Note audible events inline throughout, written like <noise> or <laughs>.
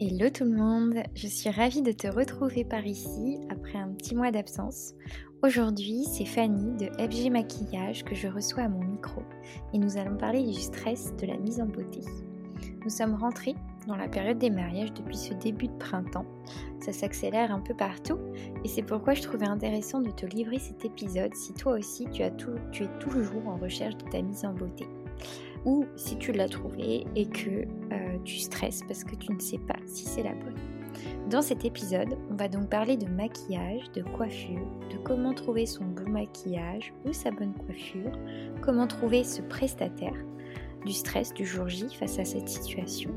Hello tout le monde, je suis ravie de te retrouver par ici après un petit mois d'absence. Aujourd'hui, c'est Fanny de FG Maquillage que je reçois à mon micro et nous allons parler du stress de la mise en beauté. Nous sommes rentrés dans la période des mariages depuis ce début de printemps. Ça s'accélère un peu partout et c'est pourquoi je trouvais intéressant de te livrer cet épisode si toi aussi tu, as tout, tu es toujours en recherche de ta mise en beauté ou si tu l'as trouvé et que euh, tu stresses parce que tu ne sais pas si c'est la bonne. Dans cet épisode, on va donc parler de maquillage, de coiffure, de comment trouver son bon maquillage ou sa bonne coiffure, comment trouver ce prestataire, du stress du jour J face à cette situation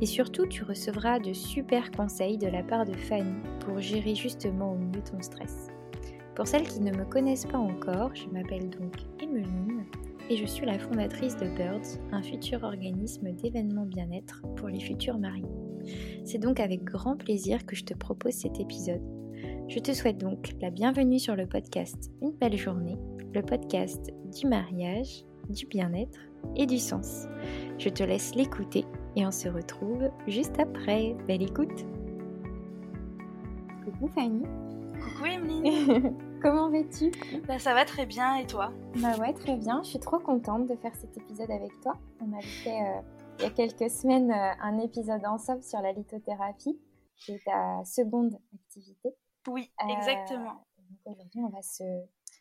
et surtout tu recevras de super conseils de la part de Fanny pour gérer justement au mieux ton stress. Pour celles qui ne me connaissent pas encore, je m'appelle donc Emeline et je suis la fondatrice de Birds, un futur organisme d'événements bien-être pour les futurs mariés. C'est donc avec grand plaisir que je te propose cet épisode. Je te souhaite donc la bienvenue sur le podcast Une belle journée, le podcast du mariage, du bien-être et du sens. Je te laisse l'écouter et on se retrouve juste après. Belle écoute Coucou Fanny Coucou Emeline <laughs> Comment vas-tu? Bah, Ça va très bien et toi? Bah ouais, très bien. Je suis trop contente de faire cet épisode avec toi. On avait fait euh, il y a quelques semaines euh, un épisode ensemble sur la lithothérapie, qui est ta seconde activité. Oui, euh, exactement. Aujourd'hui, on va se,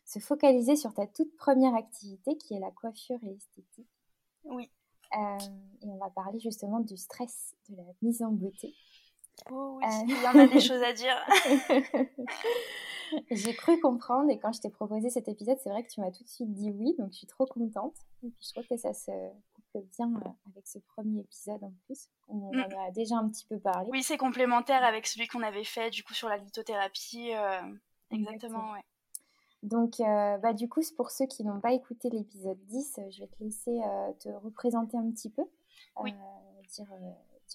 se, focaliser sur ta toute première activité qui est la coiffure et l'esthétique. Oui. et on va parler justement du stress de la mise en beauté. Oh oui, il y en a des <laughs> choses à dire. <laughs> J'ai cru comprendre et quand je t'ai proposé cet épisode, c'est vrai que tu m'as tout de suite dit oui, donc je suis trop contente. Et puis je trouve que ça se couple bien euh, avec ce premier épisode en plus. On mm. en a déjà un petit peu parlé. Oui, c'est complémentaire avec celui qu'on avait fait du coup sur la lithothérapie. Euh, exactement, ouais. Donc, euh, bah, du coup, pour ceux qui n'ont pas écouté l'épisode 10, je vais te laisser te représenter un petit peu. Oui. dire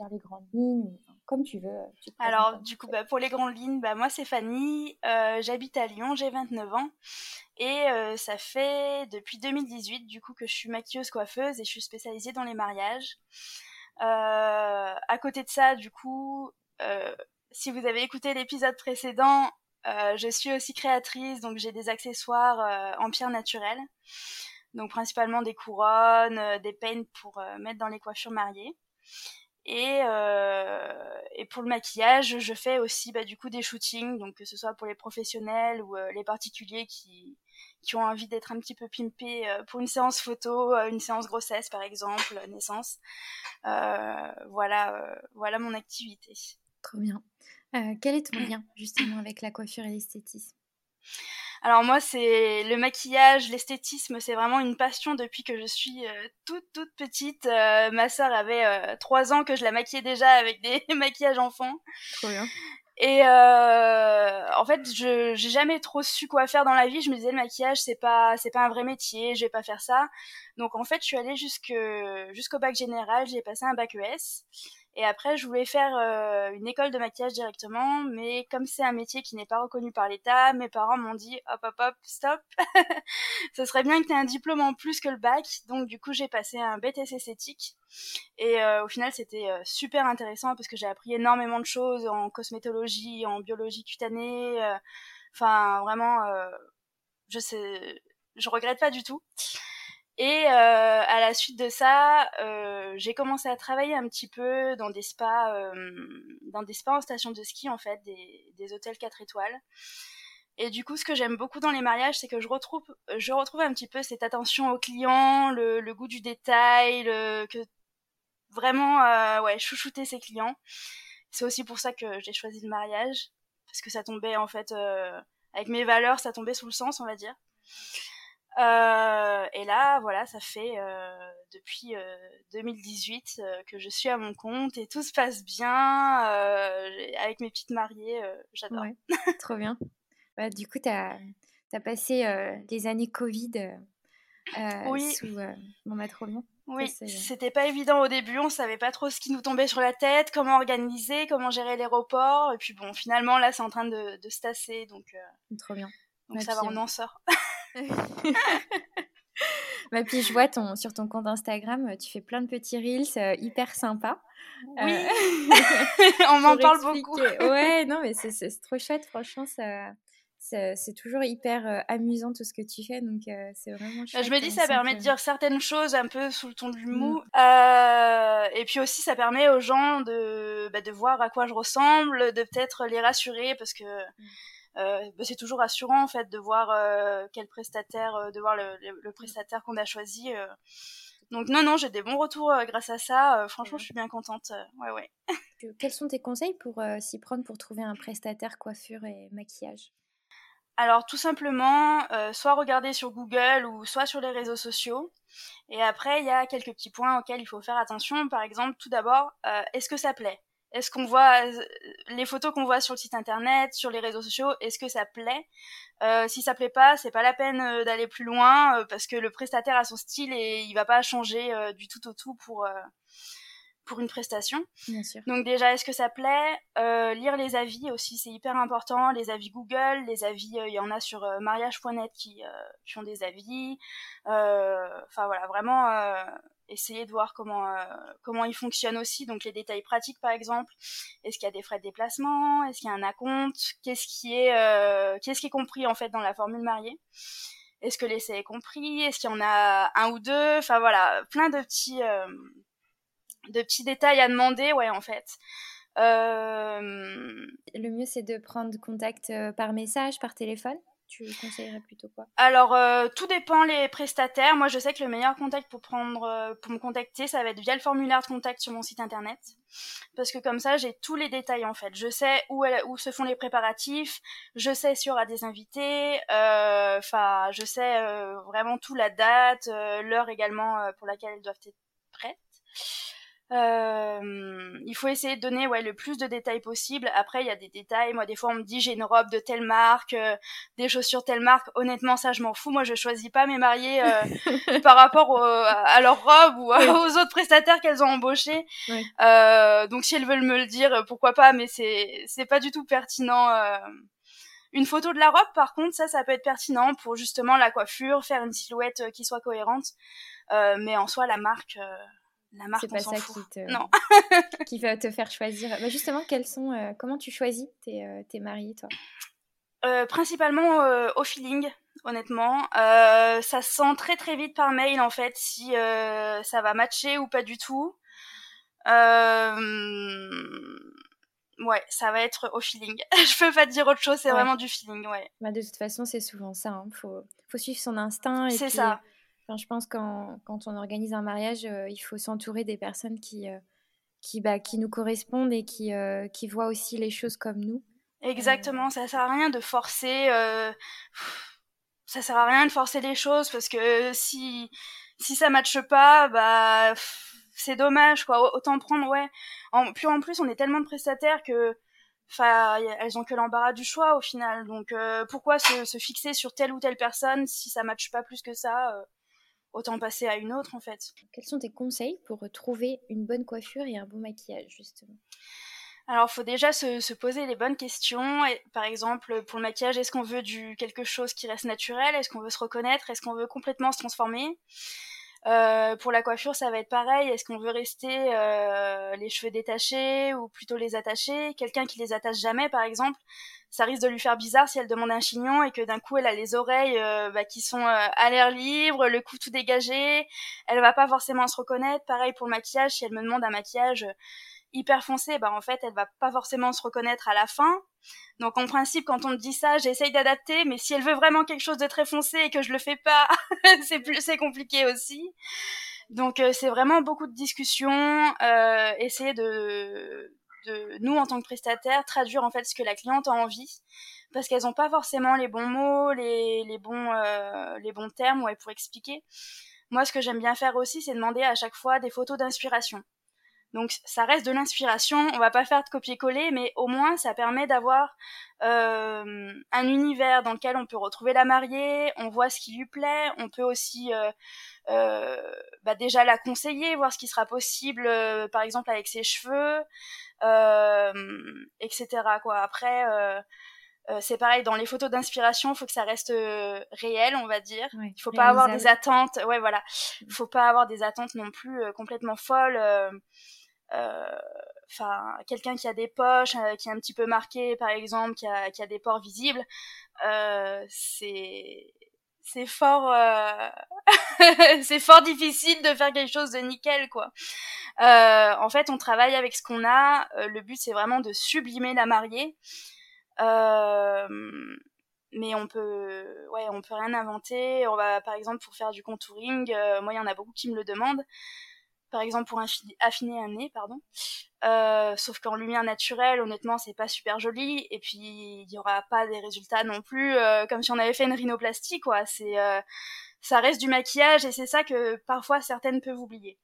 dire les grandes lignes, comme tu veux. Alors, du coup, bah, pour les grandes lignes, bah, moi c'est Fanny, euh, j'habite à Lyon, j'ai 29 ans et euh, ça fait depuis 2018 du coup que je suis maquilleuse coiffeuse et je suis spécialisée dans les mariages. Euh, à côté de ça, du coup, si vous avez écouté l'épisode précédent, je suis aussi créatrice, donc j'ai des accessoires en pierre naturelle. Donc principalement des couronnes, des peines pour mettre dans les coiffures mariées. Et, euh, et, pour le maquillage, je fais aussi bah, du coup des shootings, donc que ce soit pour les professionnels ou euh, les particuliers qui, qui ont envie d'être un petit peu pimpés euh, pour une séance photo, une séance grossesse par exemple, naissance. voilà, voilà mon activité. Trop bien. quel est ton <clears throat> lien justement avec la coiffure et l'esthétisme? Alors moi, c'est le maquillage, l'esthétisme, c'est vraiment une passion depuis que je suis euh, toute toute petite. Euh, ma sœur avait euh, trois ans que je la maquillais déjà avec des <laughs> maquillages enfants. Trop bien. Et en fait, je j'ai jamais trop su quoi faire dans la vie. Je me disais le maquillage c'est pas c'est pas un vrai métier, je vais pas faire ça. Donc en fait, je suis allée jusque jusqu'au bac général, j'ai passé un bac ES. Et après, je voulais faire euh, une école de maquillage directement, mais comme c'est un métier qui n'est pas reconnu par l'État, mes parents m'ont dit hop hop hop, stop, <laughs> ce serait bien que tu aies un diplôme en plus que le bac. Donc du coup, j'ai passé un BTS esthétique. Et euh, au final, c'était euh, super intéressant parce que j'ai appris énormément de choses en cosmétologie, en biologie cutanée. Enfin, vraiment, je sais, je regrette pas du tout. Et euh, à la suite de ça, euh, j'ai commencé à travailler un petit peu dans des spas, euh, dans des spas en station de ski en fait, des, des hôtels 4 étoiles. Et du coup, ce que j'aime beaucoup dans les mariages, c'est que je retrouve, je retrouve un petit peu cette attention au client, le, le goût du détail, le, que vraiment, euh, ouais, chouchouter ses clients. C'est aussi pour ça que j'ai choisi le mariage, parce que ça tombait en fait, euh, avec mes valeurs, ça tombait sous le sens, on va dire. Euh, et là, voilà, ça fait euh, depuis 2018 euh, que je suis à mon compte et tout se passe bien avec mes petites mariées. J'adore. trop bien. Bah, du coup, tu as, as, passé les années Covid oui. sous mon bah, trop bien. Oui, c'était pas évident au début, on savait pas trop ce qui nous tombait sur la tête, comment organiser, comment gérer l'aéroport. Et puis bon, finalement, là, c'est en train de, de se tasser, donc. Trop bien. Donc ça va, on en sort. <laughs> bah, puis je vois ton, sur ton compte Instagram, tu fais plein de petits reels hyper sympas. Oui, <laughs> on m'en parle beaucoup. ouais, non, mais c'est trop chouette, franchement, ça, c'est toujours hyper euh, amusant tout ce que tu fais, donc euh, c'est vraiment chouette. Je me dis, ça permet de dire certaines choses un peu sous le ton du mou. Mm. Euh, et puis aussi, ça permet aux gens de, bah, de voir à quoi je ressemble, de peut-être les rassurer, parce que mm. Bah, c'est toujours rassurant en fait de voir quel prestataire, de voir le, le, prestataire qu'on a choisi. Donc non, non, j'ai des bons retours grâce à ça. franchement, je suis bien contente. ouais, ouais. Quels sont tes conseils pour s'y prendre pour trouver un prestataire coiffure et maquillage? Alors tout simplement, euh, soit regarder sur Google ou soit sur les réseaux sociaux. Et après, il y a quelques petits points auxquels il faut faire attention. Par exemple, tout d'abord, euh, est-ce que ça plaît? Est-ce qu'on voit euh, les photos qu'on voit sur le site internet, sur les réseaux sociaux Est-ce que ça plaît? Si ça plaît pas, c'est pas la peine d'aller plus loin parce que le prestataire a son style et il va pas changer du tout au tout pour pour une prestation. Bien sûr. Donc déjà, est-ce que ça plaît? Euh, Lire les avis aussi, c'est hyper important. Les avis Google, les avis, euh, il y en a sur euh, mariage.net qui, qui ont des avis. Enfin voilà, vraiment essayer de voir comment comment ils fonctionnent aussi. Donc les détails pratiques par exemple. Est-ce qu'il y a des frais de déplacement? Est-ce qu'il y a un acompte? Qu'est-ce qui est qu'est-ce qui est compris en fait dans la formule mariée? Est-ce que l'essai est compris? Est-ce qu'il y en a un ou deux? Enfin voilà, plein de petits, de petits détails à demander, ouais, en fait. Euh, Le mieux, c'est de prendre contact euh, par message, par téléphone tu conseillerais plutôt quoi? Alors, euh, tout dépend les prestataires. Moi, je sais que le meilleur contact pour prendre, pour me contacter, ça va être via le formulaire de contact sur mon site internet, parce que comme ça, j'ai tous les détails en fait. Je sais où, où se font les préparatifs, je sais s'il y aura des invités, enfin, je sais vraiment tout la date, l'heure également pour laquelle elles doivent être prêtes. Euh, il faut essayer de donner ouais le plus de détails possible. Après, il y a des détails. Moi, des fois, on me dit j'ai une robe de telle marque, euh, des chaussures telle marque. Honnêtement, ça, je m'en fous. Moi, je choisis pas mes mariés euh, <laughs> par rapport à leur robe ou aux autres prestataires qu'elles ont embauchés. donc, si elles veulent me le dire, pourquoi pas. Mais c'est c'est pas du tout pertinent. Une photo de la robe, par contre, ça, ça peut être pertinent pour justement la coiffure, faire une silhouette qui soit cohérente. mais en soi, la marque la marque, c'est pas ça qui te, non. <laughs> qui va te faire choisir. Mais bah, justement, quels sont, euh, comment tu choisis tes, euh, tes mariés, toi? Euh, Principalement au feeling, honnêtement. ça se sent très très vite par mail, en fait, si ça va matcher ou pas du tout. Ouais, ça va être au feeling. <laughs> je peux pas te dire autre chose, c'est vraiment du feeling, ouais. Bah, de toute façon, c'est souvent ça. Hein. Faut, faut suivre son instinct. C'est ça je pense qu'en quand on organise un mariage, euh, il faut s'entourer des personnes qui, euh, qui, bah, qui nous correspondent et qui, euh, qui voient aussi les choses comme nous. Exactement, ça sert à rien de forcer. ça sert à rien de forcer les choses parce que si si ça matche pas, bah c'est dommage quoi. Autant prendre ouais. En, puis en plus, on est tellement de prestataires que enfin elles ont que l'embarras du choix au final donc pourquoi se, se, fixer sur telle ou telle personne si ça matche pas plus que ça autant passer à une autre en fait. Quels sont tes conseils pour trouver une bonne coiffure et un bon maquillage justement? Alors, il faut déjà se, poser les bonnes questions. par exemple, pour le maquillage, est-ce qu'on veut du quelque chose qui reste naturel? Est-ce qu'on veut se reconnaître? Est-ce qu'on veut complètement se transformer? Euh, Pour la coiffure, ça va être pareil. Est-ce qu'on veut rester euh, les cheveux détachés ou plutôt les attacher Quelqu'un qui les attache jamais, par exemple, ça risque de lui faire bizarre si elle demande un chignon et que d'un coup elle a les oreilles euh, bah, qui sont à l'air libre, le cou tout dégagé, elle va pas forcément se reconnaître. Pareil pour le maquillage, si elle me demande un maquillage hyper foncé, bah en fait elle va pas forcément se reconnaître à la fin. Donc en principe quand on me dit ça, j'essaye d'adapter, mais si elle veut vraiment quelque chose de très foncé et que je le fais pas, <laughs> c'est plus c'est compliqué aussi. Donc c'est vraiment beaucoup de discussions, euh, essayer de de nous en tant que prestataire traduire en fait ce que la cliente a envie parce qu'elles n'ont pas forcément les bons mots, les, les bons euh, les bons termes ouais, pour expliquer. Moi, ce que j'aime bien faire aussi, c'est demander à chaque fois des photos d'inspiration. Donc ça reste de l'inspiration, on va pas faire de copier-coller, mais au moins ça permet d'avoir euh, un univers dans lequel on peut retrouver la mariée, on voit ce qui lui plaît, on peut aussi euh, euh, bah déjà la conseiller, voir ce qui sera possible, euh, par exemple avec ses cheveux, euh, etc. Quoi. Après, c'est pareil, dans les photos d'inspiration, il faut que ça reste réel, on va dire. il faut pas avoir des attentes. Ouais, voilà. Il mm. faut pas avoir des attentes non plus complètement folles. Enfin, quelqu'un qui a des poches, qui est un petit peu marqué, par exemple, qui a, qui a des pores visibles, c'est c'est fort euh... <laughs> c'est fort difficile de faire quelque chose de nickel quoi. Euh, en fait, on travaille avec ce qu'on a. Euh, le but c'est vraiment de sublimer la mariée. Euh, mais on peut ouais, on peut rien inventer. On va par exemple pour faire du contouring, euh, moi il y en a beaucoup qui me le demandent par exemple pour affiner un nez, pardon. Euh, sauf qu'en lumière naturelle, honnêtement, c'est pas super joli. Et puis, il y aura pas des résultats non plus euh, comme si on avait fait une rhinoplastie, quoi. C'est, euh, ça reste du maquillage et c'est ça que parfois certaines peuvent oublier.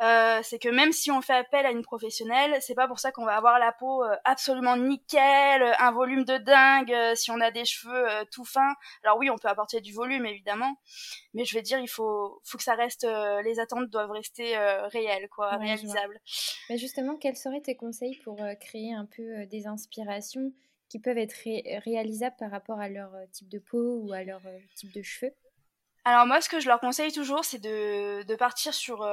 Euh, c'est que même si on fait appel à une professionnelle, c'est pas pour ça qu'on va avoir la peau euh, absolument nickel, euh, un volume de dingue, si on a des cheveux tout fins. Alors oui, on peut apporter du volume évidemment, mais je vais dire, il faut, faut que ça reste, les attentes doivent rester réelles, quoi, réalisables. Mais justement, quels seraient tes conseils pour créer un peu des inspirations qui peuvent être réalisables par rapport à leur type de peau ou à leur type de cheveux? Alors moi, ce que je leur conseille toujours, c'est de, de partir sur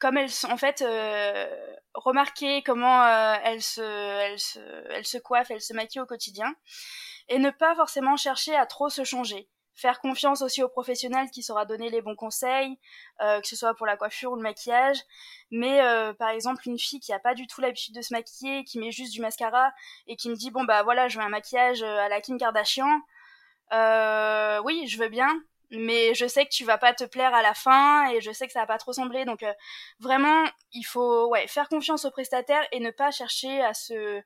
comme elles sont en fait euh, remarquer comment euh, elles se elles se elles se coiffent, elles se maquillent au quotidien et ne pas forcément chercher à trop se changer. Faire confiance aussi au professionnel qui saura donner les bons conseils, euh, que ce soit pour la coiffure ou le maquillage. Mais euh, par exemple, une fille qui a pas du tout l'habitude de se maquiller, qui met juste du mascara et qui me dit bon bah voilà, je veux un maquillage à la Kim Kardashian. oui, je veux bien, mais je sais que tu vas pas te plaire à la fin et je sais que ça va pas trop sembler donc euh, vraiment il faut ouais faire confiance aux prestataires et ne pas chercher à se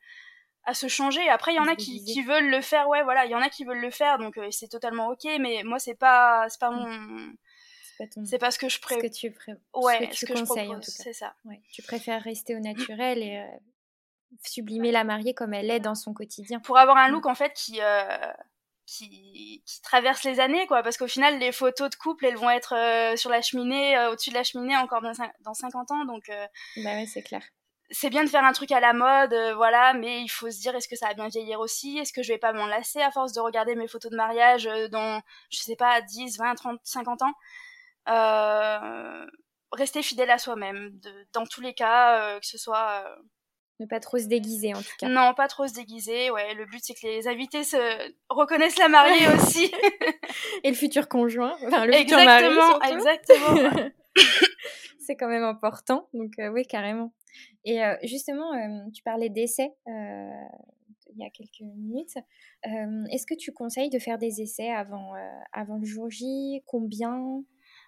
à se changer après il y en a qui, qui veulent le faire ouais voilà il y en a qui veulent le faire donc euh, c'est totalement ok mais moi c'est pas c'est pas mm. mon c'est pas, ce que je préfère. Ce que tu ouais, ce que, je conseilles, C'est ça. Ouais. Tu préfères rester au <clears throat> naturel et euh, sublimer la mariée comme elle est dans son quotidien. Pour avoir un look en fait qui qui, qui traverse les années, quoi. Parce qu'au final, les photos de couple, elles vont être euh, sur la cheminée, euh, au-dessus de la cheminée, encore dans, dans 50 ans. Donc, euh, bah ouais, c'est clair. C'est bien de faire un truc à la mode, voilà, mais il faut se dire est-ce que ça va bien vieillir aussi? Est-ce que je vais pas m'en lasser à force de regarder mes photos de mariage dans, je sais pas, 10, 20, 30, 50 ans? Rester fidèle à soi-même, dans tous les cas, que ce soit ne pas trop se déguiser en tout cas. Non, pas trop se déguiser. Ouais, le but c'est que les invités se reconnaissent la mariée <laughs> aussi. Et le futur conjoint, enfin le exactement, futur Exactement. <laughs> c'est quand même important. Donc euh, oui, carrément. Et euh, justement, euh, tu parlais d'essais il y a quelques minutes. Est-ce que tu conseilles de faire des essais avant, avant le jour J? Combien?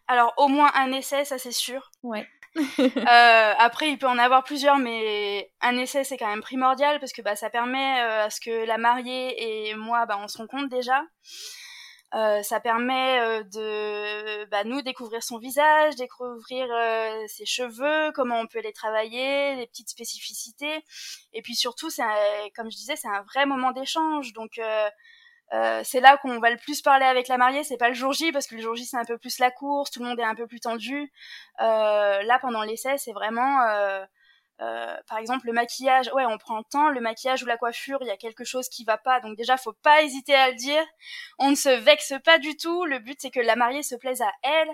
Alors au moins un essai, ça c'est sûr. Ouais. <laughs> euh, après, il peut en avoir plusieurs, mais un essai, c'est quand même primordial parce que bah, ça permet euh, à ce que la mariée et moi, bah, on se rencontre déjà. Euh, ça permet euh, de bah, nous découvrir son visage, découvrir euh, ses cheveux, comment on peut les travailler, les petites spécificités. Et puis surtout, c'est comme je disais, c'est un vrai moment d'échange. Donc euh, c'est là qu'on va le plus parler avec la mariée, c'est pas le jour J parce que le jour J c'est un peu plus la course, tout le monde est un peu plus tendu. Euh, là pendant l'essai c'est vraiment, euh, euh, par exemple le maquillage, ouais on prend le temps, le maquillage ou la coiffure, il y a quelque chose qui va pas, donc déjà faut pas hésiter à le dire. On ne se vexe pas du tout, le but c'est que la mariée se plaise à elle.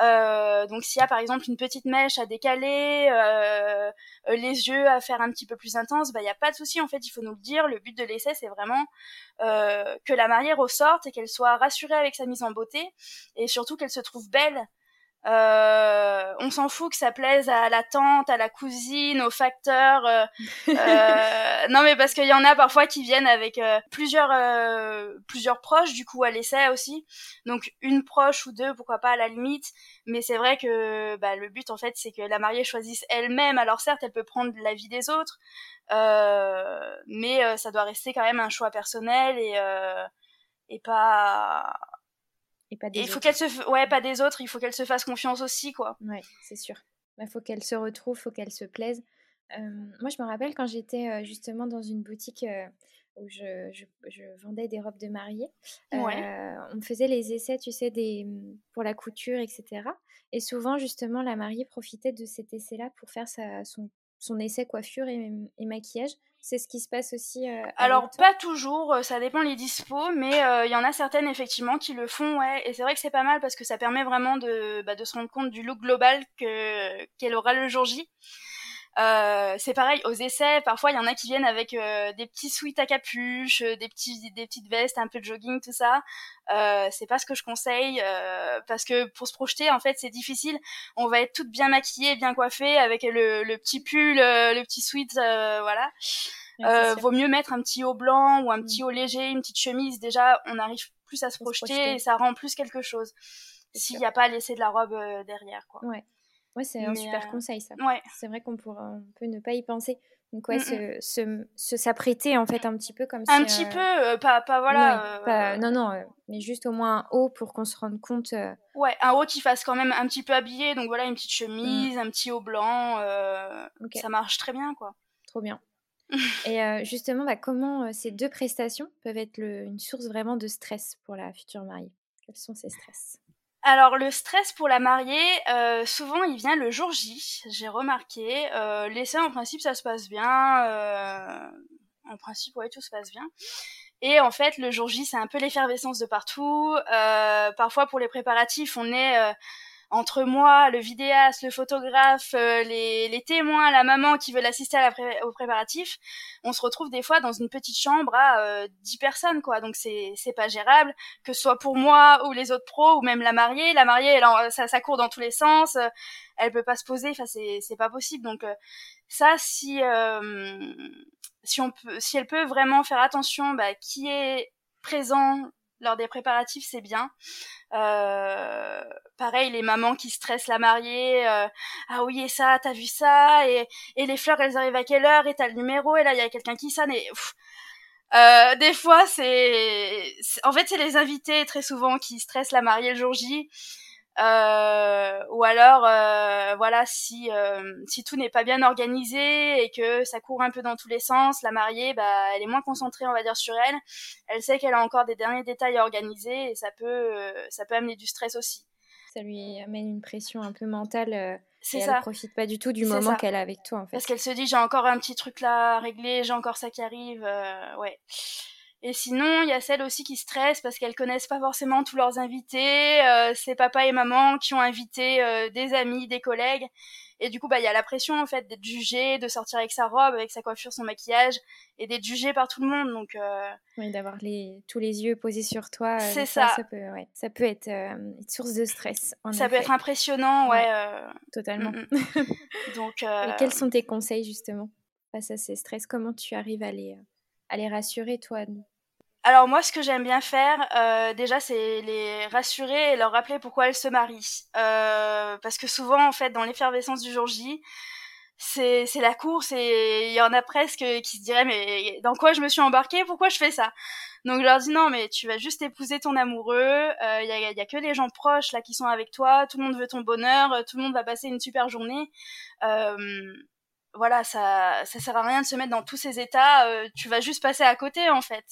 Euh, donc s'il y a par exemple une petite mèche à décaler, euh, les yeux à faire un petit peu plus intense, bah il y a pas de souci en fait, il faut nous le dire. Le but de l'essai c'est vraiment euh, que la mariée ressorte et qu'elle soit rassurée avec sa mise en beauté et surtout qu'elle se trouve belle euh, on s'en fout que ça plaise à la tante, à la cousine, au facteur. Euh, <laughs> euh, non, mais parce qu'il y en a parfois qui viennent avec plusieurs plusieurs proches, du coup à l'essai aussi. Donc une proche ou deux, pourquoi pas à la limite. Mais c'est vrai que bah, le but en fait, c'est que la mariée choisisse elle-même. Alors certes, elle peut prendre l'avis des autres, mais ça doit rester quand même un choix personnel et et pas il faut qu'elle se ouais pas des autres il faut qu'elle se fasse confiance aussi quoi. Ouais c'est sûr. Il bah, faut qu'elle se retrouve faut qu'elle se plaise. Moi je me rappelle quand j'étais justement dans une boutique où je, je, vendais des robes de mariée ouais. on me faisait les essais tu sais des mmh, pour la couture etc et souvent justement la mariée profitait de cet essai là pour faire sa, son, son essai coiffure et, et maquillage C'est ce qui se passe aussi Alors, pas toujours, ça dépend les dispos, mais il y en a certaines effectivement qui le font, ouais. Et c'est vrai que c'est pas mal parce que ça permet vraiment de, bah, de se rendre compte du look global que qu'elle aura le jour J. Euh, c'est pareil aux essais. Parfois, il y en a qui viennent avec euh, des petits sweats à capuche, euh, des petits, des petites vestes, un peu de jogging, tout ça. Euh, c'est pas ce que je conseille parce que pour se projeter, en fait, c'est difficile. On va être toutes bien maquillées, bien coiffées, avec le, le petit pull, le petit sweat, voilà. vaut mieux mettre un petit haut blanc ou un petit mm. haut léger, une petite chemise. Déjà, on arrive plus à se, projeter, et ça rend plus quelque chose. S'il n'y a pas à laisser de la robe derrière, quoi. Ouais. Ouais, c'est un super euh, conseil ça. Ouais. C'est vrai qu'on pourra, on peut ne pas y penser. Donc ouais, mmh se, se, s'apprêter en fait un petit peu comme ça. Un petit euh, peu, euh, pas, pas voilà. non, non, mais juste au moins un haut pour qu'on se rende compte. Ouais, un haut qui fasse quand même un petit peu habillé. Donc voilà, une petite mmh. chemise, un petit haut blanc. Ça marche très bien quoi. Trop bien. <laughs> Et justement, bah, comment ces deux prestations peuvent être une source vraiment de stress pour la future mariée? Quels sont ces stress? Alors le stress pour la mariée, euh, souvent il vient le jour J, j'ai remarqué. Euh, L'essai en principe ça se passe bien, euh, en principe ouais tout se passe bien. Et en fait le jour J c'est un peu l'effervescence de partout. Euh, parfois pour les préparatifs on est euh, entre moi, le vidéaste, le photographe, euh, les, les, témoins, la maman qui veut l'assister la au préparatif, on se retrouve des fois dans une petite chambre à euh, 10 personnes, quoi. Donc c'est c'est pas gérable, que ce soit pour moi ou les autres pros ou même la mariée. La mariée, elle ça, ça court dans tous les sens, euh, elle peut pas se poser, enfin c'est c'est pas possible. Donc euh, ça, si si on peut, si elle peut vraiment faire attention, bah, qui est présent lors des préparatifs, c'est bien. Euh, pareil, les mamans qui stressent la mariée. Euh, ah oui, et ça, t'as vu ça et, et les fleurs, elles arrivent à quelle heure Et t'as le numéro et là, il y a quelqu'un qui sonne. Euh, des fois, c'est... En fait, c'est les invités très souvent qui stressent la mariée le jour J. Euh, ou alors euh, voilà si euh, si tout n'est pas bien organisé et que ça court un peu dans tous les sens la mariée bah elle est moins concentrée on va dire sur elle. Elle sait qu'elle a encore des derniers détails à organiser et ça peut ça peut amener du stress aussi. Ça lui amène une pression un peu mentale c'est ça. Elle profite pas du tout du moment qu'elle a avec toi en fait. Parce qu'elle se dit j'ai encore un petit truc là à régler j'ai encore ça qui arrive ouais et sinon, il y a celles aussi qui stressent parce qu'elles connaissent pas forcément tous leurs invités. Euh, c'est papa et maman qui ont invité euh, des amis, des collègues. Et du coup, bah, il y a la pression en fait d'être jugé, de sortir avec sa robe, avec sa coiffure, son maquillage, et d'être jugé par tout le monde. Donc, euh... oui, d'avoir les tous les yeux posés sur toi. C'est ça. Ça peut, ouais, ça peut être une source de stress. ça peut être impressionnant, ouais. Totalement. Mm, mm. <laughs> Donc, et quels sont tes conseils justement face à ces stress? Comment tu arrives à les à les rassurer, toi alors moi, ce que j'aime bien faire, euh, déjà, c'est les rassurer et leur rappeler pourquoi elles se marient. Euh, parce que souvent, en fait, dans l'effervescence du jour J, c'est la course et il y en a presque qui se diraient mais dans quoi je me suis embarquée? Pourquoi je fais ça? Donc je leur dis non mais tu vas juste épouser ton amoureux. Il euh, y, a, y a que les gens proches là qui sont avec toi. Tout le monde veut ton bonheur. Tout le monde va passer une super journée. Euh, voilà, ça, ça sert à rien de se mettre dans tous ces états. Euh, tu vas juste passer à côté, en fait.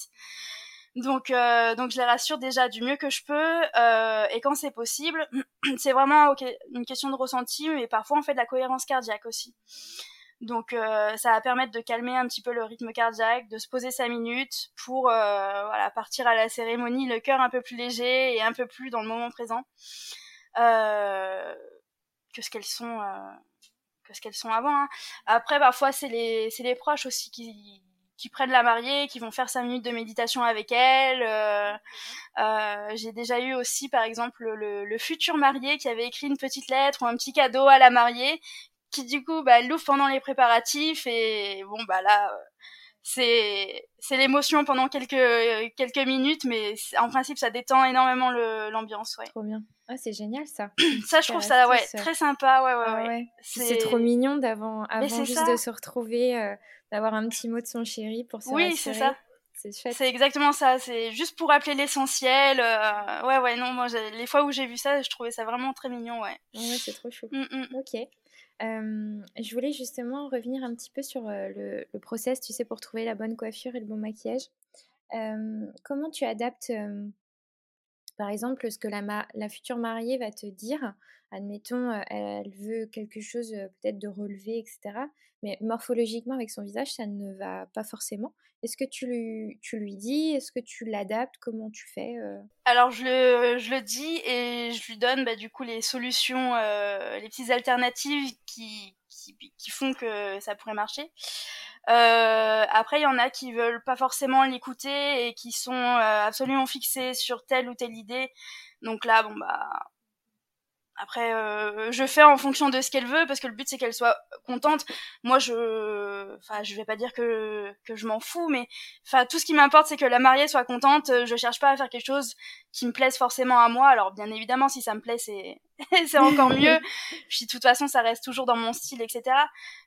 Donc, euh, donc je les rassure déjà du mieux que je peux. Euh, et quand c'est possible, <clears throat> c'est vraiment une question de ressenti, mais parfois on fait de la cohérence cardiaque aussi. Donc euh, ça va permettre de calmer un petit peu le rythme cardiaque, de se poser cinq minutes pour euh, voilà partir à la cérémonie le cœur un peu plus léger et un peu plus dans le moment présent euh, que ce qu'elles sont que ce qu'elles sont avant. Hein. Après parfois c'est les c'est les proches aussi qui qui prennent la mariée, qui vont faire cinq minutes de méditation avec elle. Euh, euh, j'ai déjà eu aussi, par exemple, le, le, futur marié qui avait écrit une petite lettre ou un petit cadeau à la mariée, qui du coup, bah, l'ouvre pendant les préparatifs et bon, bah là, c'est c'est l'émotion pendant quelques quelques minutes, mais en principe, ça détend énormément l'ambiance, ouais. Trop bien. Ah, c'est génial ça. <clears throat> ça, je trouve ça, ouais, très sympa, ouais, ouais, ah ouais. C'est trop mignon d'avant, avant juste de se retrouver. Euh, d'avoir un petit mot de son chéri pour se Oui, c'est ça. C'est exactement ça. C'est juste pour rappeler l'essentiel. Euh, ouais, ouais, non, moi, les fois où j'ai vu ça, je trouvais ça vraiment très mignon, ouais. Ouais, c'est trop chou. Mm, mm. Ok. Euh, je voulais justement revenir un petit peu sur euh, le, le, process, tu sais, pour trouver la bonne coiffure et le bon maquillage. comment tu adaptes par exemple, ce que la, future mariée va te dire, admettons, elle veut quelque chose peut-être de relevé, etc. Mais morphologiquement, avec son visage, ça ne va pas forcément. Est-ce que tu lui, tu lui dis? Est-ce que tu l'adaptes? Comment tu fais Alors, je le, je le dis et je lui donne bah, du coup les solutions, les petites alternatives qui, qui, font que ça pourrait marcher. Euh, après, il y en a qui veulent pas forcément l'écouter et qui sont euh, absolument fixés sur telle ou telle idée. Donc là, bon bah, après, euh, je fais en fonction de ce qu'elle veut parce que le but c'est qu'elle soit contente. Moi, je, enfin, je vais pas dire que que je m'en fous, mais enfin, tout ce qui m'importe c'est que la mariée soit contente. Je cherche pas à faire quelque chose qui me plaise forcément à moi. Alors bien évidemment, si ça me plaît, c'est <laughs> c'est encore mieux. <laughs> Puis de toute façon, ça reste toujours dans mon style, etc.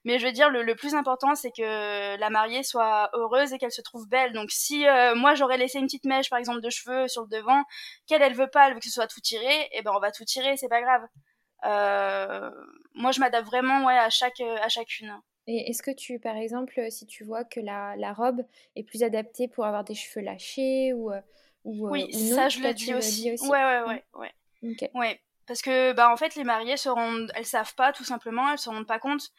Mais je veux dire, le, plus important, c'est que la mariée soit heureuse et qu'elle se trouve belle. Donc si euh, moi j'aurais laissé une petite mèche, par exemple, de cheveux sur le devant, qu'elle elle veut pas, elle veut que ce soit tout tiré, et eh ben on va tout tirer, c'est pas grave. Euh, moi, je m'adapte vraiment ouais à chaque à chacune. Et est-ce que tu, par exemple, si tu vois que la, la robe est plus adaptée pour avoir des cheveux lâchés ou, euh, ou oui, ou ça je le dis aussi. aussi? Ouais, ouais, ouais, ouais. Okay. Ouais, parce que bah en fait les mariées se rendent elles savent pas tout simplement elles se rendent pas compte.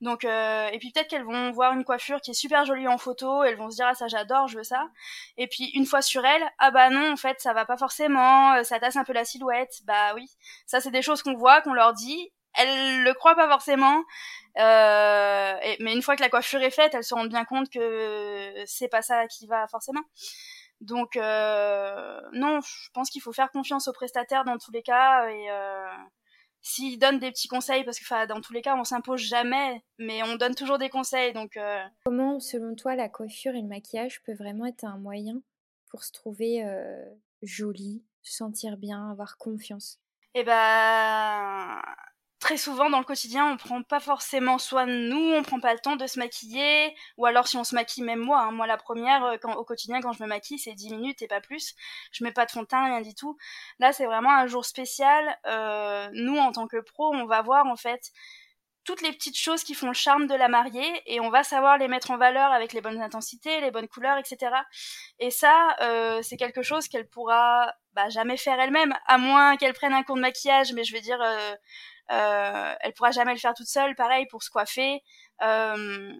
Donc euh, et puis peut-être qu'elles vont voir une coiffure qui est super jolie en photo elles vont se dire ah ça j'adore je veux ça. Et puis une fois sur elles ah bah non en fait ça va pas forcément euh, ça tasse un peu la silhouette. Bah oui. Ça c'est des choses qu'on voit qu'on leur dit. Elles le croient pas forcément. Euh, mais une fois que la coiffure est faite elles se rendent bien compte que c'est pas ça qui va forcément donc euh, non, je pense qu'il faut faire confiance aux prestataires dans tous les cas et euh, s'ils donnent des petits conseils, parce que dans tous les cas on s'impose jamais, mais on donne toujours des conseils. Donc euh comment, selon toi, la coiffure et le maquillage peut vraiment être un moyen pour se trouver jolie, se sentir bien, avoir confiance? Eh ben très souvent dans le quotidien, on prend pas forcément soin de nous, on prend pas le temps de se maquiller, ou alors si on se maquille, même moi, hein, moi la première, euh, quand, au quotidien quand je me maquille, c'est 10 minutes et pas plus. Je mets pas de fond de teint, rien du tout. Là, c'est vraiment un jour spécial. Euh, nous, en tant que pro, on va voir en fait toutes les petites choses qui font le charme de la mariée et on va savoir les mettre en valeur avec les bonnes intensités, les bonnes couleurs, etc. Et ça, euh, c'est quelque chose qu'elle pourra bah, jamais faire elle-même, à moins qu'elle prenne un cours de maquillage, mais je vais dire, euh, euh, elle pourra jamais le faire toute seule. Pareil pour se coiffer. Euh,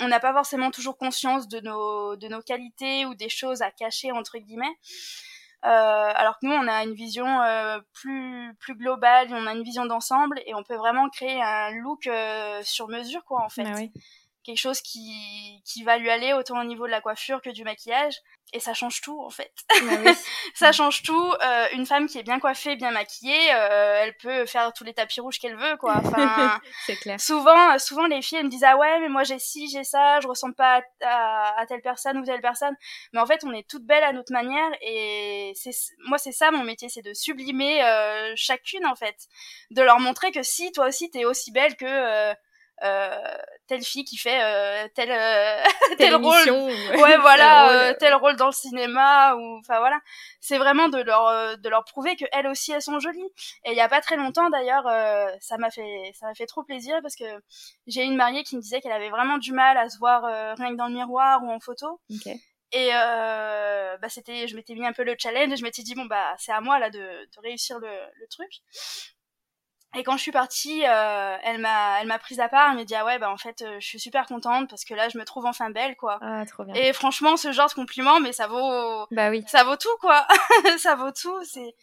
on n'a pas forcément toujours conscience de nos, de nos qualités ou des choses à cacher entre guillemets. Euh, alors que nous, on a une vision euh, plus plus globale, on a une vision d'ensemble et on peut vraiment créer un look euh, sur mesure, quoi, en fait. Ah oui quelque chose qui, qui va lui aller autant au niveau de la coiffure que du maquillage. Et ça change tout, en fait. Ah <laughs> ça change tout. Euh, une femme qui est bien coiffée, bien maquillée, euh, elle peut faire tous les tapis rouges qu'elle veut, quoi. Enfin, <laughs> c'est clair. Souvent, souvent, les filles, elles me disent, ah ouais, mais moi j'ai ci, j'ai ça, je ressemble pas à, à, telle personne ou telle personne. Mais en fait, on est toutes belles à notre manière. Et c'est, moi, c'est ça mon métier, c'est de sublimer euh, chacune, en fait. De leur montrer que si, toi aussi, t'es aussi belle que euh, telle fille qui fait euh, tel euh, <laughs> tel rôle. ouais voilà <laughs> tel rôle. dans le cinéma ou enfin voilà. C'est vraiment de leur de leur prouver que elles aussi elles sont jolies. Et il y a pas très longtemps d'ailleurs ça m'a fait ça m'a fait trop plaisir parce que j'ai une mariée qui me disait qu'elle avait vraiment du mal à se voir rien que dans le miroir ou en photo. Et euh, bah c'était, je m'étais mis un peu le challenge et je m'étais dit bon bah c'est à moi là de, de réussir le, le truc. Et quand je suis partie, euh, elle m'a, elle m'a prise à part. Elle m'a dit ah ouais bah en fait euh, je suis super contente parce que là je me trouve enfin belle quoi. Ah trop bien. Et franchement ce genre de compliment mais ça vaut, bah oui, ça vaut tout quoi. <laughs> ça vaut tout. C'est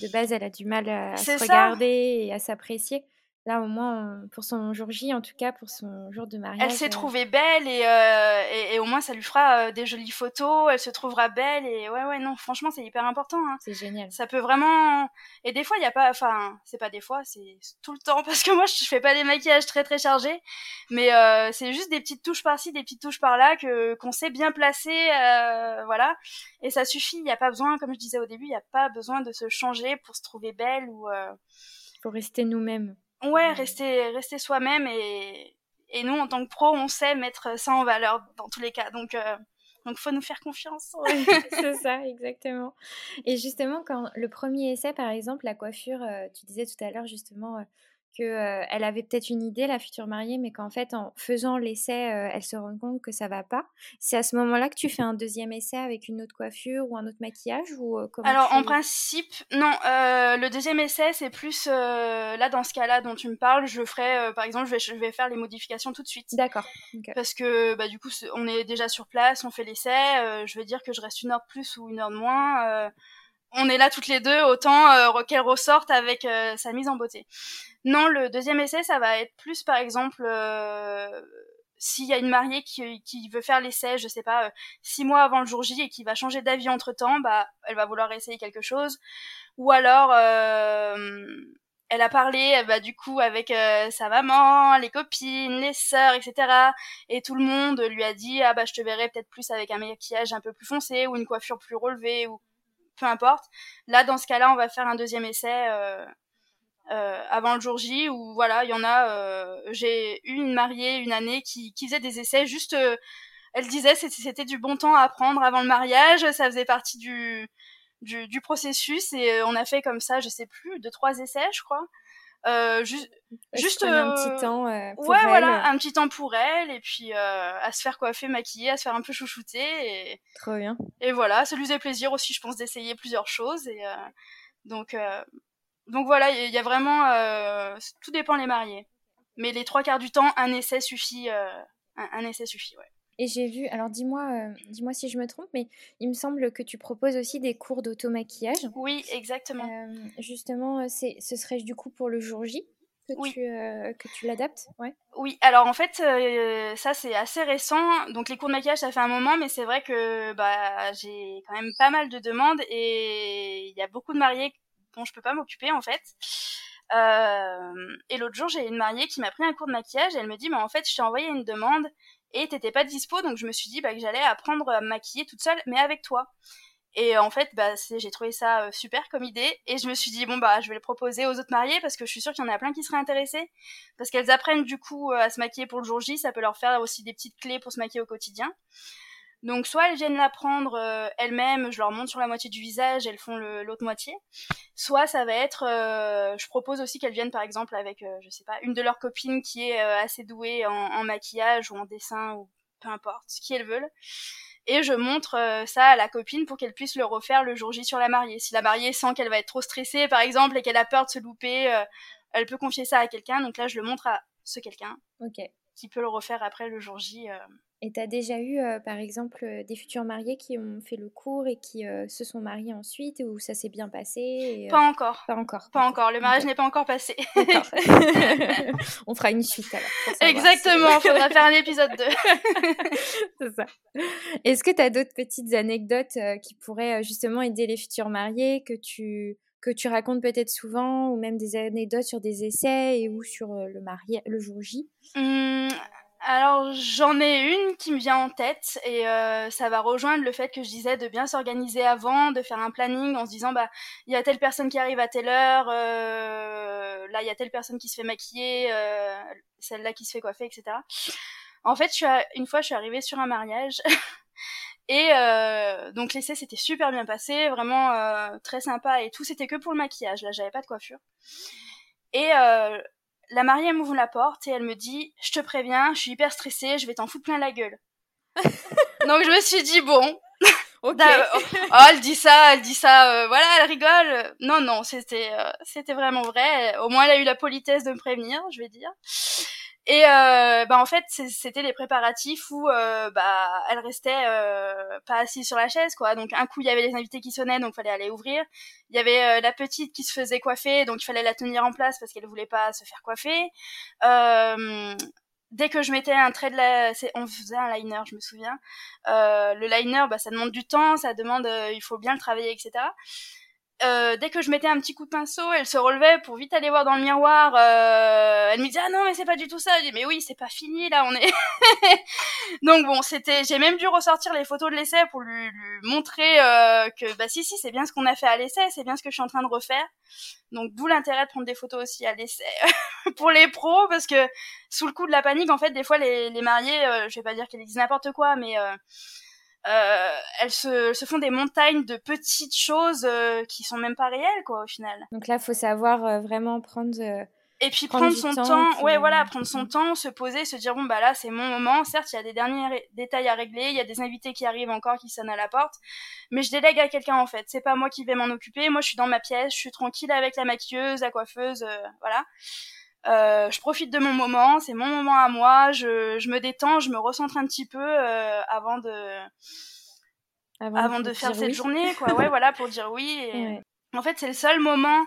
de base elle a du mal à se regarder et à s'apprécier là au moins pour son jour J en tout cas pour son jour de mariage elle s'est euh, trouvée belle et, euh, et, et, au moins ça lui fera euh, des jolies photos elle se trouvera belle et ouais ouais non franchement c'est hyper important hein. c'est génial. Ça peut vraiment et des fois il y a pas enfin c'est pas des fois c'est tout le temps <laughs> parce que moi je fais pas des maquillages très très chargés mais euh, c'est juste des petites touches par-ci des petites touches par-là que qu'on sait bien placer voilà. Et ça suffit il y a pas besoin comme je disais au début il y a pas besoin de se changer pour se trouver belle ou faut rester nous-mêmes Ouais, rester, rester soi-même et, et nous, en tant que pro, on sait mettre ça en valeur dans tous les cas. Donc, euh, donc faut nous faire confiance. <laughs> c'est ça, exactement. Et justement, quand le premier essai, par exemple, la coiffure, euh, tu disais tout à l'heure justement, euh, qu'elle elle avait peut-être une idée, la future mariée, mais qu'en fait, en faisant l'essai, elle se rend compte que ça va pas. C'est à ce moment-là que tu fais un deuxième essai avec une autre coiffure ou un autre maquillage ou Alors, en principe, non. le deuxième essai, c'est plus là, dans ce cas-là dont tu me parles, je ferai, par exemple, je vais, je vais faire les modifications tout de suite. D'accord. Parce que, bah, du coup, on est déjà sur place, on fait l'essai. je vais dire que je reste une heure de plus ou une heure de moins on est là toutes les deux, autant euh, qu'elle ressorte avec euh, sa mise en beauté. Non, le deuxième essai, ça va être plus, par exemple, euh, s'il y a une mariée qui, veut faire l'essai, je sais pas, six mois avant le jour J et qui va changer d'avis entre temps, bah, elle va vouloir essayer quelque chose. Ou alors, elle a parlé, bah, du coup, avec sa maman, les copines, les sœurs, etc. Et tout le monde lui a dit, ah bah, je te verrai peut-être plus avec un maquillage un peu plus foncé ou une coiffure plus relevée ou peu importe. Là, dans ce cas-là, on va faire un deuxième essai euh, euh, avant le jour J, où voilà, il y en a. Euh, j'ai eu une mariée une année qui, qui faisait des essais juste. elle disait c'était du bon temps à prendre avant le mariage, ça faisait partie du, du, du processus et on a fait comme ça, je sais plus, deux trois essais, je crois. Euh, juste juste un petit euh, temps euh, pour ouais voilà un petit temps pour elle et puis à se faire coiffer maquiller à se faire un peu chouchouter et trop bien et voilà ça lui faisait plaisir aussi je pense d'essayer plusieurs choses et donc donc voilà il y, a vraiment tout dépend les mariés mais les trois quarts du temps un essai suffit un, un, essai suffit ouais et j'ai vu, alors dis-moi euh, dis-moi si je me trompe, mais il me semble que tu proposes aussi des cours d'auto-maquillage. Oui, exactement. Euh, justement, euh, c'est, ce serait du coup pour le jour J que oui. tu, que tu l'adaptes ouais. Oui, alors en fait, ça c'est assez récent. Donc les cours de maquillage, ça fait un moment, mais c'est vrai que bah, j'ai quand même pas mal de demandes et il y a beaucoup de mariés dont je peux pas m'occuper en fait. et l'autre jour, j'ai une mariée qui m'a pris un cours de maquillage et elle me dit, mais en fait, je t'ai envoyé une demande et t'étais pas dispo, donc je me suis dit bah, que j'allais apprendre à me maquiller toute seule, mais avec toi. Et en fait, bah, j'ai trouvé ça euh, super comme idée. Et je me suis dit, bon, bah, je vais le proposer aux autres mariés parce que je suis sûre qu'il y en a plein qui seraient intéressés. Parce qu'elles apprennent du coup euh, à se maquiller pour le jour J. Ça peut leur faire aussi des petites clés pour se maquiller au quotidien. Donc soit elles viennent l'apprendre euh, elles-mêmes, je leur montre sur la moitié du visage, elles font l'autre moitié. Soit ça va être, euh, je propose aussi qu'elles viennent par exemple avec, euh, je sais pas, une de leurs copines qui est assez douée en, en, maquillage ou en dessin ou peu importe, ce qu'elles veulent. Et je montre ça à la copine pour qu'elle puisse le refaire le jour J sur la mariée. Si la mariée sent qu'elle va être trop stressée par exemple et qu'elle a peur de se louper, elle peut confier ça à quelqu'un. Donc là je le montre à ce quelqu'un. Ok. Qui peut le refaire après le jour J. Et tu as déjà eu, euh, par exemple, euh, des futurs mariés qui ont fait le cours et qui euh, se sont mariés ensuite, ou ça s'est bien passé Pas encore. Pas encore. Pas encore. Le mariage n'est pas encore passé. <laughs> <laughs> On fera une suite alors. Exactement, il faudra faire un épisode 2. <laughs> C'est ça. Est-ce que tu as d'autres petites anecdotes qui pourraient justement aider les futurs mariés que tu que tu racontes peut-être souvent, ou même des anecdotes sur des essais et ou sur le, marié, le jour J? Mmh, alors j'en ai une qui me vient en tête et euh, ça va rejoindre le fait que je disais de bien s'organiser avant, de faire un planning en se disant bah il y a telle personne qui arrive à telle heure, euh, là il y a telle personne qui se fait maquiller, euh, celle-là qui se fait coiffer, etc. En fait, une fois je suis arrivée sur un mariage <laughs> et donc l'essai s'était super bien passé, vraiment très sympa et tout, c'était que pour le maquillage, là j'avais pas de coiffure. Et la mariée m'ouvre la porte et elle me dit Je te préviens, je suis hyper stressée, je vais t'en foutre plein la gueule. <laughs> Donc je me suis dit Bon. <laughs> Oh, elle dit ça, elle dit ça, euh, voilà, elle rigole. Non, non, c'était, euh, c'était vraiment vrai. Au moins, elle a eu la politesse de me prévenir, je vais dire. Et euh, bah en fait c'était les préparatifs où euh, bah elle restait euh, pas assise sur la chaise quoi. Donc un coup il y avait les invités qui sonnaient donc fallait aller ouvrir. Il y avait euh, la petite qui se faisait coiffer donc il fallait la tenir en place parce qu'elle voulait pas se faire coiffer. Euh, dès que je mettais un trait de la, on faisait un liner, je me souviens. le liner, bah, ça demande du temps, ça demande, il faut bien le travailler, etc. Euh, dès que je mettais un petit coup de pinceau, elle se relevait pour vite aller voir dans le miroir. Euh, elle me disait ah non mais c'est pas du tout ça. Mais oui c'est pas fini là on est. <laughs> Donc bon c'était j'ai même dû ressortir les photos de l'essai pour lui, lui montrer euh, que bah si si c'est bien ce qu'on a fait à l'essai, c'est bien ce que je suis en train de refaire. Donc d'où l'intérêt de prendre des photos aussi à l'essai <laughs> pour les pros parce que sous le coup de la panique en fait des fois les, les mariés, je vais pas dire qu'ils disent n'importe quoi mais euh, elles se, se, font des montagnes de petites choses euh, qui sont même pas réelles quoi au final. Donc là, faut savoir euh, vraiment prendre et puis prendre, son temps, ouais voilà prendre son temps se poser se dire bon bah là c'est mon moment. Certes il y a des derniers détails à régler il y a des invités qui arrivent encore qui sonnent à la porte mais je délègue à quelqu'un en fait. C'est pas moi qui vais m'en occuper. Moi je suis dans ma pièce je suis tranquille avec la maquilleuse la coiffeuse euh, voilà euh, je profite de mon moment c'est mon moment à moi je, je me détends je me recentre un petit peu euh, avant de avant, de faire cette journée quoi <laughs> ouais voilà pour dire oui et... en fait c'est le seul moment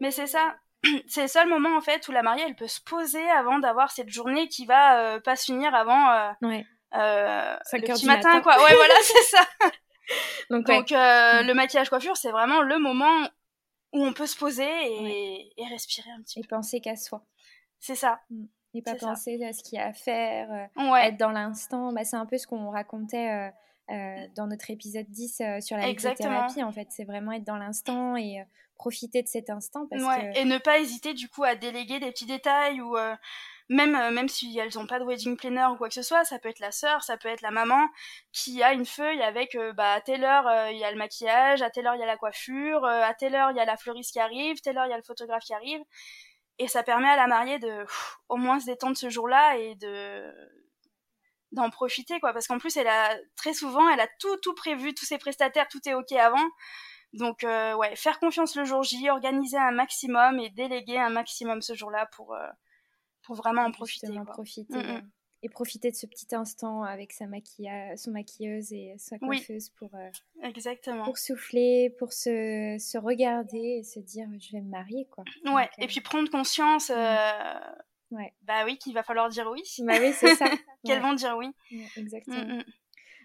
mais c'est ça <clears throat> c'est le seul moment en fait où la mariée elle peut se poser avant d'avoir cette journée qui va euh, pas se finir avant euh, ouais. euh, le petit matin, quoi. Ouais voilà <laughs> c'est ça. <laughs> Donc, euh, mm. le maquillage coiffure c'est vraiment le moment où on peut se poser et, et respirer un petit peu. Et penser qu'à soi. C'est ça. Mm. Et pas penser à ce qu'il y a à faire, ouais. être dans l'instant. Bah, c'est un peu ce qu'on racontait dans notre épisode 10 sur la thérapie en fait. C'est vraiment être dans l'instant et profiter de cet instant. Parce que... Et ne pas hésiter du coup à déléguer des petits détails ou euh, même, euh, même si elles n'ont pas de wedding planner ou quoi que ce soit, ça peut être la sœur, ça peut être la maman qui a une feuille avec euh, bah, à telle heure il y a le maquillage, à telle heure il y a la coiffure, à telle heure il y a la fleuriste qui arrive, telle heure il y a le photographe qui arrive. Et ça permet à la mariée de au moins se détendre ce jour-là et de d'en profiter quoi parce qu'en plus elle a très souvent elle a tout tout prévu tous ses prestataires tout est ok avant donc euh, ouais, faire confiance le jour J, organiser un maximum et déléguer un maximum ce jour-là pour euh, pour vraiment en profiter. profiter mm, mm. Et profiter de ce petit instant avec sa maquilla son maquilleuse et sa coiffeuse pour euh, exactement pour souffler, pour se, se regarder et se dire je vais me marier quoi. Ouais. et puis prendre conscience. Mm. Ouais. Bah oui, qu'il va falloir dire oui. Bah oui, c'est ça. <laughs> Qu'elles vont dire oui. exactement.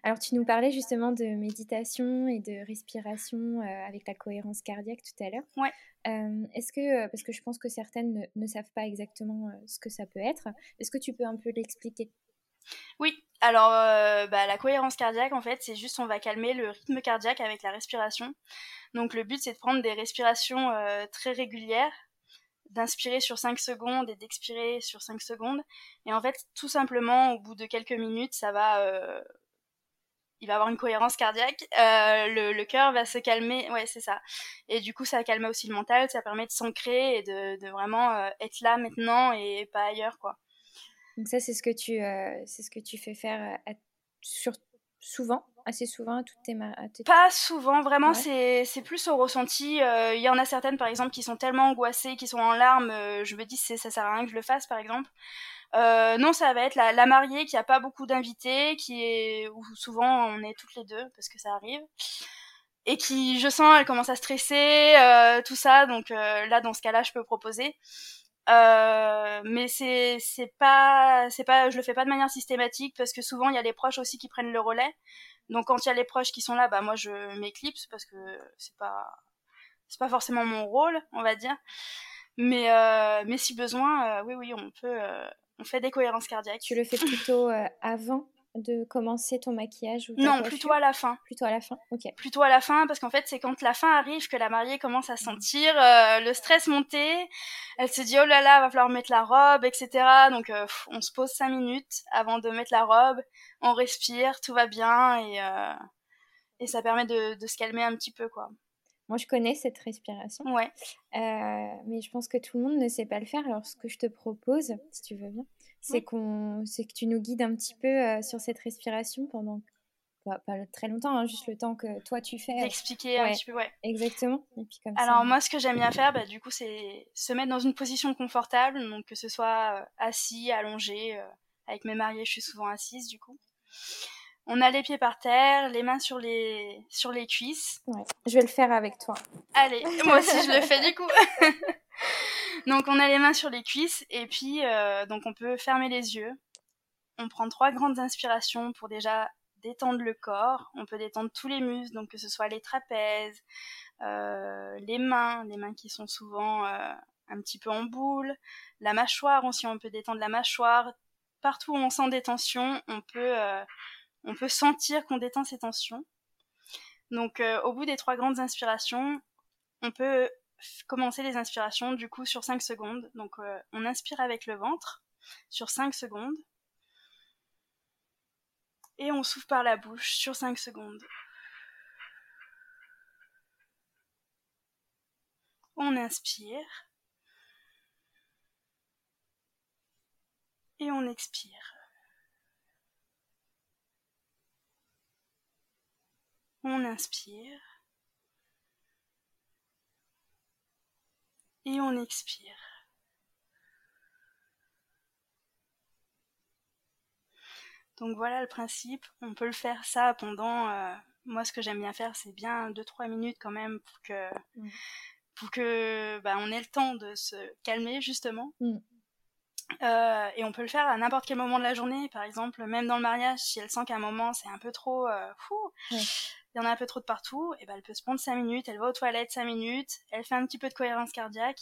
Alors, tu nous parlais justement de méditation et de respiration euh, avec la cohérence cardiaque tout à l'heure. Ouais. Euh, est-ce que, euh, parce que je pense que certaines ne, savent pas exactement ce que ça peut être, est-ce que tu peux un peu l'expliquer? Oui, alors bah, la cohérence cardiaque, en fait, c'est juste on va calmer le rythme cardiaque avec la respiration. Donc, le but, c'est de prendre des respirations très régulières d'inspirer sur 5 secondes et d'expirer sur 5 secondes. Et en fait, tout simplement, au bout de quelques minutes, ça va il va avoir une cohérence cardiaque, euh, le, le cœur va se calmer, ouais c'est ça. Et du coup ça calme aussi le mental, ça permet de s'ancrer et de, de vraiment euh, être là maintenant et pas ailleurs quoi. Donc ça c'est ce que tu euh, c'est ce que tu fais faire à, sur, souvent, assez souvent à toutes tes, Pas souvent, vraiment c'est c'est plus au ressenti. Il y en a certaines par exemple qui sont tellement angoissées, qui sont en larmes, je me dis ça sert à rien que je le fasse par exemple. Euh, non, ça va être la, mariée qui a pas beaucoup d'invités, qui est où souvent on est toutes les deux parce que ça arrive, et qui, je sens, elle commence à stresser, euh, tout ça. Donc euh, là, dans ce cas-là, je peux proposer. mais c'est c'est pas c'est pas je le fais pas de manière systématique parce que souvent il y a les proches aussi qui prennent le relais. Donc quand il y a les proches qui sont là, bah moi je m'éclipse parce que c'est pas c'est pas forcément mon rôle, on va dire. Mais mais si besoin, oui oui, on peut on fait des cohérences cardiaques. Tu le fais plutôt euh, avant de commencer ton maquillage ou Non, plutôt à la fin. Plutôt à la fin, ok. Plutôt à la fin, parce qu'en fait, c'est quand la fin arrive que la mariée commence à sentir euh, le stress monter. Elle se dit, oh là là, va falloir mettre la robe, etc. Donc, euh, on se pose cinq minutes avant de mettre la robe. On respire, tout va bien, et, et ça permet de, de se calmer un petit peu, quoi. Moi, je connais cette respiration. Ouais. Euh, mais je pense que tout le monde ne sait pas le faire. Alors, ce que je te propose, si tu veux bien, c'est qu'on, c'est que tu nous guides un petit peu euh, sur cette respiration pendant pas, très longtemps, hein, juste le temps que toi tu fais. D'expliquer un petit peu, ouais. Exactement. Et puis comme Alors moi, ce que j'aime bien faire, bah, du coup, c'est se mettre dans une position confortable, donc que ce soit euh, assis, allongé. avec mes mariés, je suis souvent assise, du coup. On a les pieds par terre, les mains sur les, sur les cuisses. Ouais, je vais le faire avec toi. Allez, moi aussi je le fais du coup. <laughs> donc on a les mains sur les cuisses et puis euh, donc on peut fermer les yeux. On prend trois grandes inspirations pour déjà détendre le corps. On peut détendre tous les muscles, donc que ce soit les trapèzes, euh, les mains, les mains qui sont souvent euh, un petit peu en boule, la mâchoire aussi, on peut détendre la mâchoire. Partout où on sent des tensions, on peut on peut sentir qu'on détend ses tensions. Donc euh, au bout des trois grandes inspirations, on peut commencer les inspirations du coup sur 5 secondes. Donc euh, on inspire avec le ventre sur 5 secondes. Et on souffle par la bouche sur 5 secondes. On inspire. Et on expire. On inspire. Et on expire. Donc voilà le principe. On peut le faire ça pendant. Euh, moi, ce que j'aime bien faire, c'est bien 2-3 minutes quand même pour que, mm. pour que bah, on ait le temps de se calmer justement. Mm. Euh, et on peut le faire à n'importe quel moment de la journée, par exemple, même dans le mariage, si elle sent qu'à un moment c'est un peu trop, euh, fou, il y en a un peu trop de partout, et ben elle peut se prendre 5 minutes, elle va aux toilettes 5 minutes, elle fait un petit peu de cohérence cardiaque,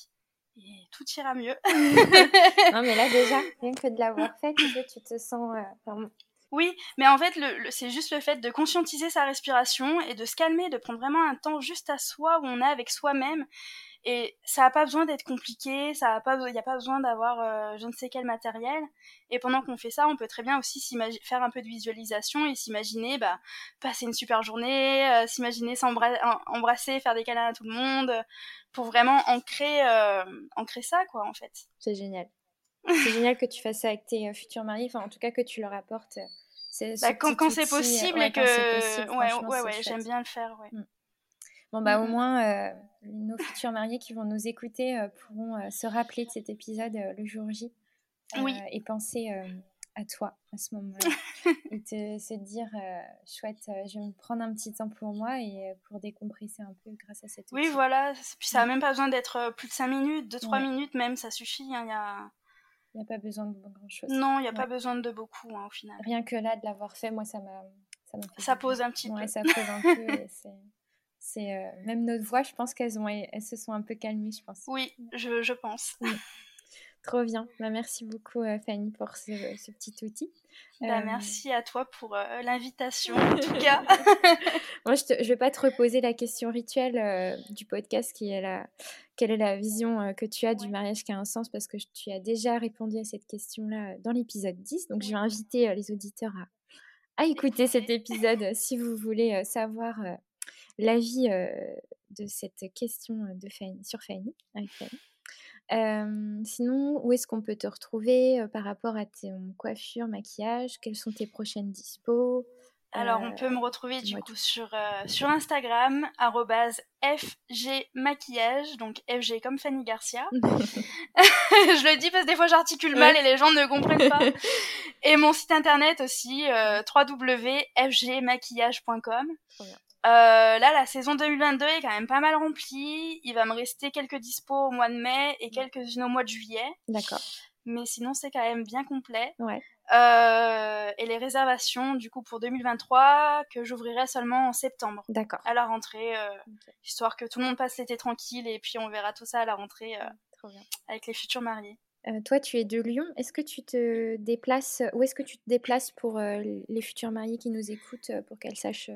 et tout ira mieux. <laughs> <laughs> non mais là déjà, rien que de l'avoir fait, tu, te sens... Euh, oui, mais en fait, le, c'est juste le fait de conscientiser sa respiration et de se calmer, de prendre vraiment un temps juste à soi où on est avec soi-même et ça n'a pas besoin d'être compliqué, ça a pas, il n'y a pas besoin d'avoir euh, je ne sais quel matériel. Et pendant qu'on fait ça, on peut très bien aussi faire un peu de visualisation et s'imaginer bah, passer une super journée, euh, s'imaginer s'embrasser, faire des câlins à tout le monde, pour vraiment ancrer, euh, ancrer ça, quoi, en fait. C'est génial. C'est génial que tu fasses ça avec tes futurs maris, enfin en tout cas que tu leur apportes. Bah, quand, c'est possible et que. ouais, ouais, ouais, j'aime bien le faire, ouais. Mm. Bon, bah, au moins, euh, nos futurs mariés qui vont nous écouter euh, pourront euh, se rappeler de cet épisode le jour J et penser à toi à ce moment-là. <laughs> et te, se dire, chouette, je vais me prendre un petit temps pour moi et pour décompresser un peu grâce à cette Oui, voilà. Puis ça n'a même pas besoin d'être plus de 5 minutes, 2-3 minutes même, ça suffit. Hein, il y a... Il n'y a pas besoin de grand-chose. Non, il n'y a pas besoin de beaucoup hein, au final. Rien que là, de l'avoir fait, moi, ça m'a. Ça, ça pose un petit peu. ça pose un peu. <laughs> C'est euh, même notre voix, je pense qu'elles ont elles se sont un peu calmées, je pense. Oui, je, je pense. Trop bien. Bah, merci beaucoup euh, Fanny pour ce, ce petit outil. Bah, euh, merci à toi pour l'invitation en tout <laughs> cas. Moi, je ne vais pas te reposer la question rituelle du podcast qui est la, quelle est la vision que tu as du mariage qui a un sens parce que tu as déjà répondu à cette question-là dans l'épisode 10. Donc, je vais inviter les auditeurs à, à écouter cet épisode si vous voulez savoir l'avis de cette question de Fanny, sur Fanny, avec Fanny. sinon, où est-ce qu'on peut te retrouver par rapport à tes coiffures, maquillage? Quelles sont tes prochaines dispos? Alors, on peut me retrouver du coup sur, sur Instagram, fgmaquillage, donc FG comme Fanny Garcia. <laughs> je le dis parce que des fois j'articule mal et les gens ne comprennent pas. <laughs> Et mon site internet aussi, euh, www.fgmaquillage.com. Euh, là, la saison 2022 est quand même pas mal remplie. Il va me rester quelques dispos au mois de mai et quelques-unes au mois de juillet. D'accord. Mais sinon, c'est quand même bien complet. Ouais. Euh, et les réservations, du coup, pour 2023, que j'ouvrirai seulement en septembre. D'accord. À la rentrée, euh, histoire que tout le monde passe l'été tranquille et puis on verra tout ça à la rentrée Trop bien. avec les futurs mariés. toi, tu es de Lyon. Est-ce que tu te déplaces Où est-ce que tu te déplaces pour les futurs mariés qui nous écoutent pour qu'elles sachent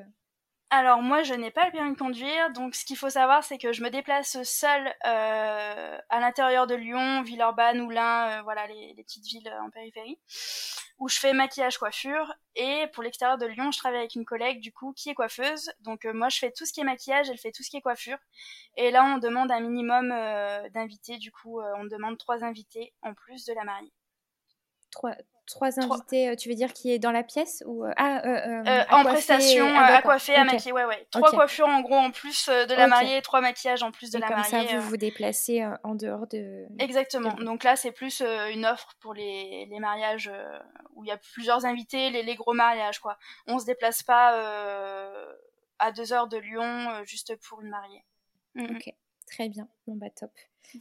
alors moi je n'ai pas le permis de conduire, donc ce qu'il faut savoir c'est que je me déplace seule euh, à l'intérieur de Lyon, Villeurbanne, Oulin, euh, voilà les, petites villes euh, en périphérie, où je fais maquillage, coiffure, et pour l'extérieur de Lyon je travaille avec une collègue du coup qui est coiffeuse, donc moi je fais tout ce qui est maquillage, elle fait tout ce qui est coiffure, et là on demande un minimum d'invités, du coup on demande trois invités en plus de la mariée. Trois, Trois invités, euh, tu veux dire qui est dans la pièce ou euh, ah, euh, en prestation, ah, à coiffer, à maquiller, ouais ouais. Trois coiffures en gros en plus de la mariée, trois maquillages en plus de la comme mariée. ça, vous vous déplacez en dehors de. Exactement. Donc là, c'est plus une offre pour les, les mariages où il y a plusieurs invités, les, les, gros mariages quoi. On se déplace pas à deux heures de Lyon juste pour une mariée. Mm, mm. Ok, très bien. Bon bah top.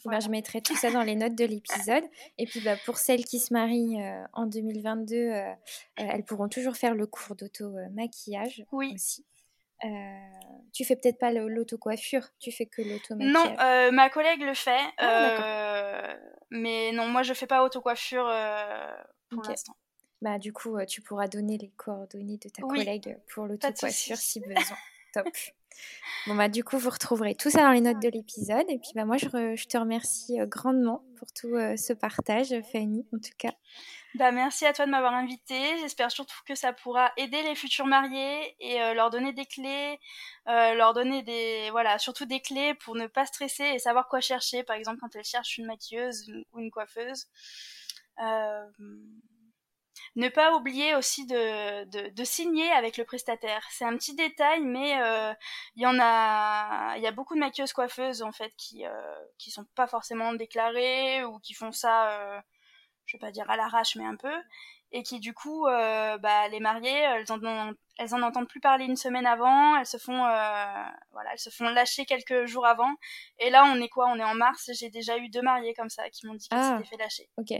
Ben, je mettrai tout ça <laughs> dans les notes de l'épisode. Et puis bah, pour celles qui se marient euh, en 2022, euh, euh, elles pourront toujours faire le cours d'auto-maquillage oui. aussi. tu fais peut-être pas l'auto-coiffure, tu fais que l'auto-maquillage. Non, ma collègue le fait. Ah, mais non, moi je fais pas auto-coiffure pour l'instant. Bah, du coup, tu pourras donner les coordonnées de ta collègue pour l'auto-coiffure si <laughs> besoin. Top. Bon, bah, du coup, vous retrouverez tout ça dans les notes de l'épisode. Et puis, bah, moi, je, te remercie euh, grandement pour tout euh, ce partage, Fanny, en tout cas. Bah, merci à toi de m'avoir invité. J'espère surtout que ça pourra aider les futurs mariés et euh, leur donner des clés, leur donner des, voilà, surtout des clés pour ne pas stresser et savoir quoi chercher, par exemple, quand elles cherchent une maquilleuse ou une coiffeuse. Ne pas oublier aussi de, de, signer avec le prestataire. C'est un petit détail, mais il y en a, il y a beaucoup de maquilleuses coiffeuses en fait qui qui sont pas forcément déclarées ou qui font ça, je vais pas dire à l'arrache, mais un peu et qui du coup, euh, bah, les mariées, elles en, elles en entendent plus parler une semaine avant, elles se font, euh, voilà, elles se font lâcher quelques jours avant. Et là, on est quoi? On est en mars. J'ai déjà eu deux mariées comme ça qui m'ont dit qu'elles ah, s'étaient fait lâcher. Ok.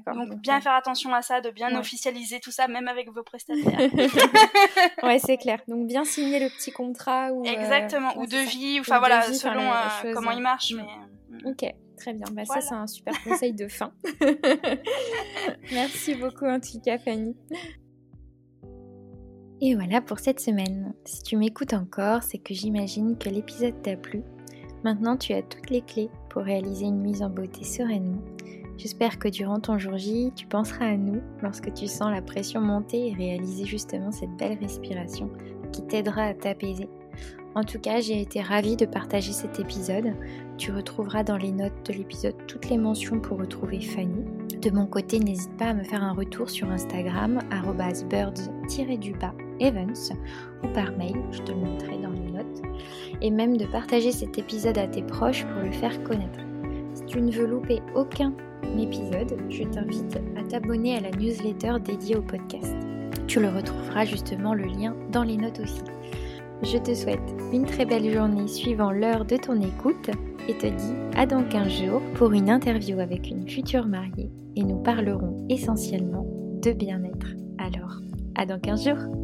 Donc, bien faire attention à ça, de bien officialiser tout ça, même avec vos prestataires. <laughs> ouais, c'est clair. Donc bien signer le petit contrat ou euh, exactement ou devis, enfin voilà, selon comment il marche. Mais... Mm. Ok. Très bien, bah, ça c'est un super <laughs> conseil de fin. <laughs> Merci beaucoup en tout cas Fanny. Et voilà pour cette semaine. Si tu m'écoutes encore, c'est que j'imagine que l'épisode t'a plu. Maintenant tu as toutes les clés pour réaliser une mise en beauté sereinement. J'espère que durant ton jour J, tu penseras à nous lorsque tu sens la pression monter et réaliser justement cette belle respiration qui t'aidera à t'apaiser en tout cas, j'ai été ravie de partager cet épisode. Tu retrouveras dans les notes de l'épisode toutes les mentions pour retrouver Fanny. De mon côté, n'hésite pas à me faire un retour sur Instagram, birds-evans, ou par mail, je te le montrerai dans les notes. Et même de partager cet épisode à tes proches pour le faire connaître. Tu ne veux louper aucun épisode, je t'invite à t'abonner à la newsletter dédiée au podcast. Tu le retrouveras justement le lien dans les notes aussi. Je te souhaite une très belle journée suivant l'heure de ton écoute et te dis à dans 15 jours pour une interview avec une future mariée et nous parlerons essentiellement de bien-être. Alors, à dans 15 jours